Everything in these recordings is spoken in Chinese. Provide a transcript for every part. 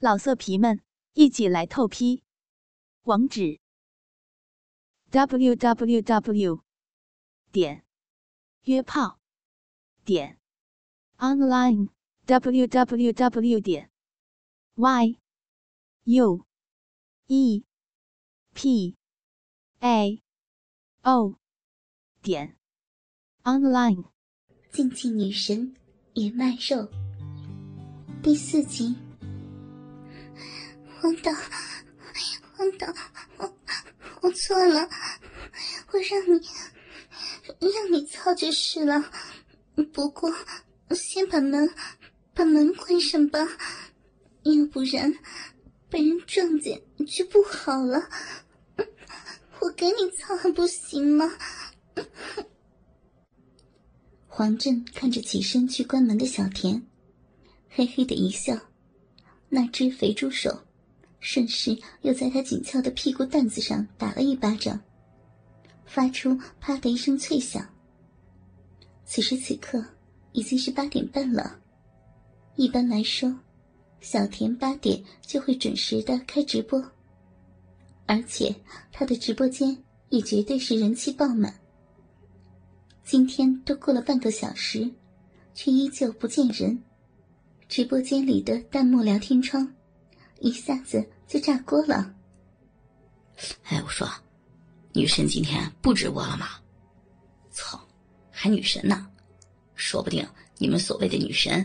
老色皮们，一起来透批！网址：w w w 点约炮点 online w w w 点 y u e p a o 点 online。竞技女神也卖肉第四集。黄导，黄导，我我错了，我让你让你操就是了。不过先把门把门关上吧，要不然被人撞见就不好了。我给你操还不行吗？黄振看着起身去关门的小田，嘿嘿的一笑，那只肥猪手。顺势又在他紧俏的屁股蛋子上打了一巴掌，发出“啪”的一声脆响。此时此刻已经是八点半了。一般来说，小田八点就会准时的开直播，而且他的直播间也绝对是人气爆满。今天都过了半个小时，却依旧不见人，直播间里的弹幕聊天窗。一下子就炸锅了。哎，我说，女神今天不直播了吗？操，还女神呢？说不定你们所谓的女神，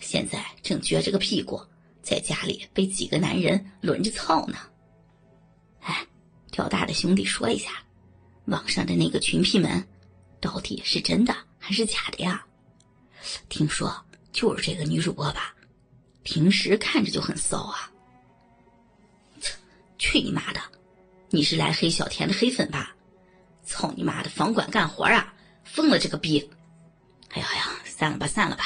现在正撅着个屁股，在家里被几个男人轮着操呢。哎，钓大的兄弟说一下，网上的那个群批们，到底是真的还是假的呀？听说就是这个女主播吧，平时看着就很骚啊。去你妈的！你是来黑小田的黑粉吧？操你妈的，房管干活啊！疯了这个逼！哎呀呀，散了吧，散了吧！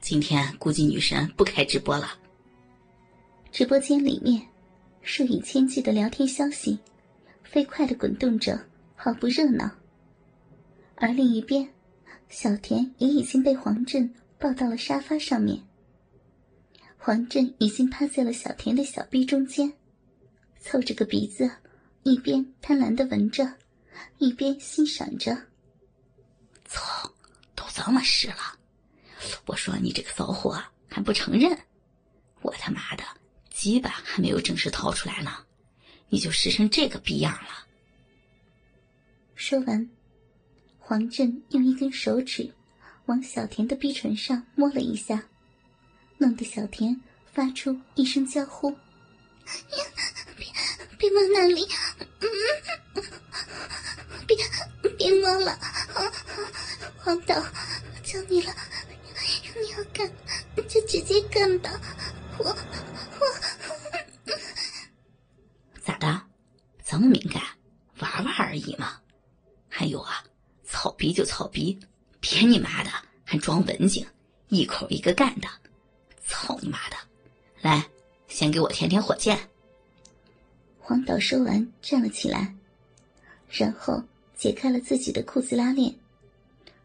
今天估计女神不开直播了。直播间里面，数以千计的聊天消息，飞快的滚动着，好不热闹。而另一边，小田也已经被黄振抱到了沙发上面。黄振已经趴在了小田的小臂中间。凑着个鼻子，一边贪婪的闻着，一边欣赏着。操，都这么湿了！我说你这个骚货还不承认？我他妈的鸡巴还没有正式掏出来呢，你就湿成这个逼样了！说完，黄振用一根手指往小田的逼唇上摸了一下，弄得小田发出一声娇呼。别 别摸那里，嗯别别摸了，黄导，求你了，你要干就直接干吧，我我咋的？这么敏感？玩玩而已嘛。还有啊，草逼就草逼，别你妈的还装文静，一口一个干的，操你妈的！来。先给我舔舔火箭。黄导说完，站了起来，然后解开了自己的裤子拉链，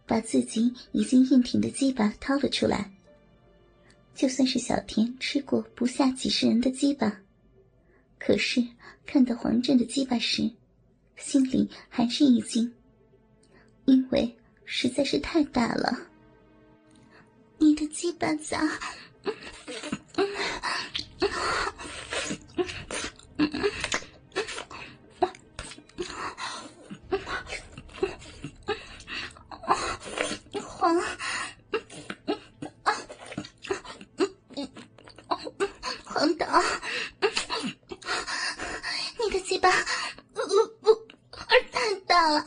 把自己已经硬挺的鸡巴掏了出来。就算是小田吃过不下几十人的鸡巴，可是看到黄振的鸡巴时，心里还是一惊，因为实在是太大了。你的鸡巴咋？等等，你的鸡巴不不太大了，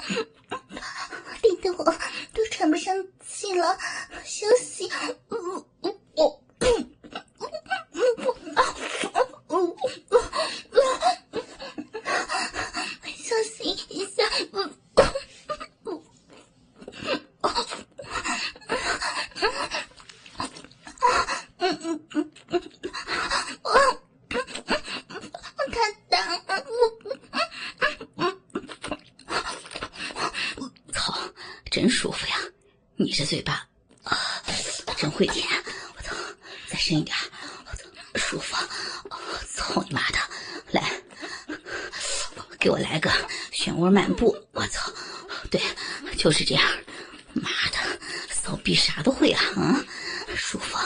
顶得我都喘不上气了，休息。真舒服呀，你这嘴巴啊，真会舔！我操，再深一点！我操，舒服！操你妈的！来，给我来个漩涡漫步！我操，对，就是这样。妈的，骚逼啥都会啊！啊，舒服。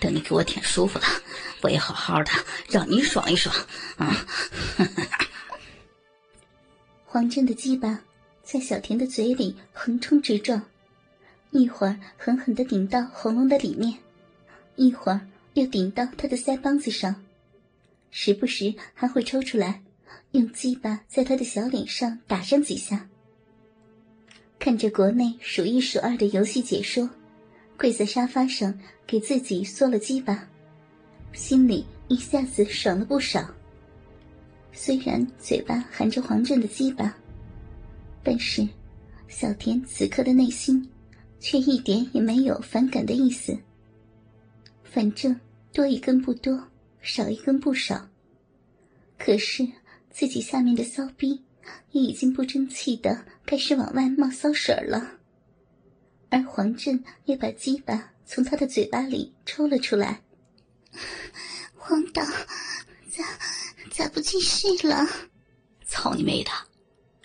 等你给我舔舒服了，我也好好的让你爽一爽啊！黄振的鸡巴在小田的嘴里横冲直撞，一会儿狠狠的顶到喉咙的里面，一会儿又顶到他的腮帮子上，时不时还会抽出来，用鸡巴在他的小脸上打上几下。看着国内数一数二的游戏解说。跪在沙发上，给自己缩了鸡巴，心里一下子爽了不少。虽然嘴巴含着黄振的鸡巴，但是小田此刻的内心却一点也没有反感的意思。反正多一根不多，少一根不少。可是自己下面的骚逼也已经不争气的开始往外冒骚水了。而黄振也把鸡巴从他的嘴巴里抽了出来。黄导，咋咋不继续了？操你妹的！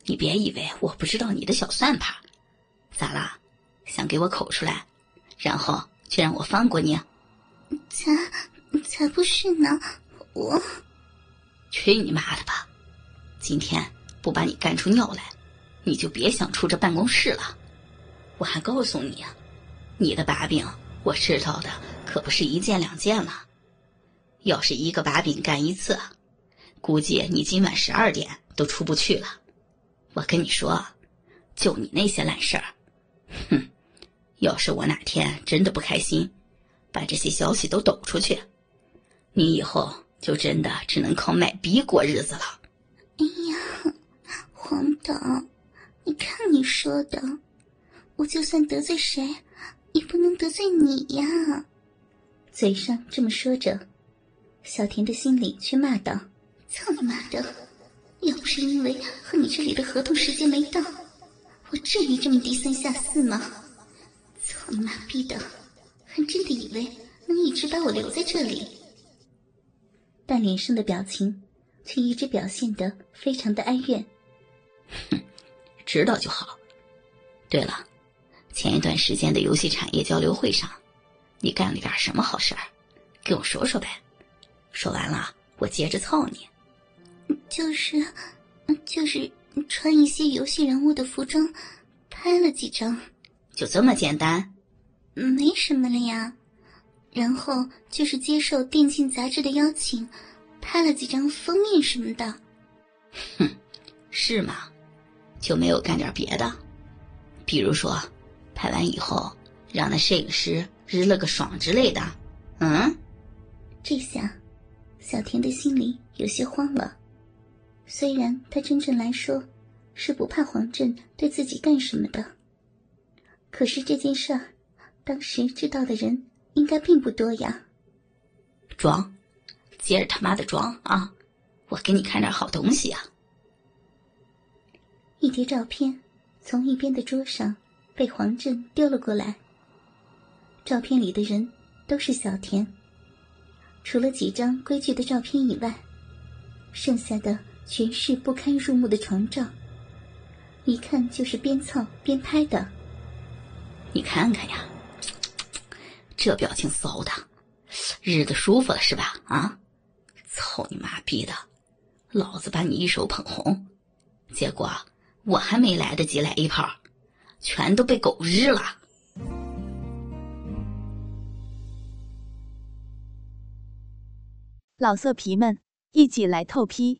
你别以为我不知道你的小算盘。咋啦？想给我口出来，然后却让我放过你？才才不是呢！我去你妈的吧！今天不把你干出尿来，你就别想出这办公室了。我还告诉你啊，你的把柄我知道的可不是一件两件了。要是一个把柄干一次，估计你今晚十二点都出不去了。我跟你说，就你那些烂事儿，哼！要是我哪天真的不开心，把这些消息都抖出去，你以后就真的只能靠卖逼过日子了。哎呀，黄导，你看你说的。我就算得罪谁，也不能得罪你呀！嘴上这么说着，小田的心里却骂道：“操你妈的！要不是因为和你这里的合同时间没到，我至于这么低三下四吗？操你妈逼的！还真的以为能一直把我留在这里？”但脸上的表情却一直表现得非常的哀怨。哼，知道就好。对了。前一段时间的游戏产业交流会上，你干了点什么好事儿？跟我说说呗。说完了，我接着操你。就是，就是穿一些游戏人物的服装，拍了几张。就这么简单？没什么了呀。然后就是接受电竞杂志的邀请，拍了几张封面什么的。哼，是吗？就没有干点别的？比如说。拍完以后，让那摄影师日了个爽之类的，嗯？这下，小田的心里有些慌了。虽然他真正来说，是不怕黄振对自己干什么的，可是这件事儿，当时知道的人应该并不多呀。装，接着他妈的装啊！我给你看点好东西啊！一叠照片从一边的桌上。被黄振丢了过来。照片里的人都是小田，除了几张规矩的照片以外，剩下的全是不堪入目的床照，一看就是边蹭边拍的。你看看呀，这表情骚的，日子舒服了是吧？啊，操你妈逼的，老子把你一手捧红，结果我还没来得及来一炮。全都被狗日了！老色皮们，一起来透批！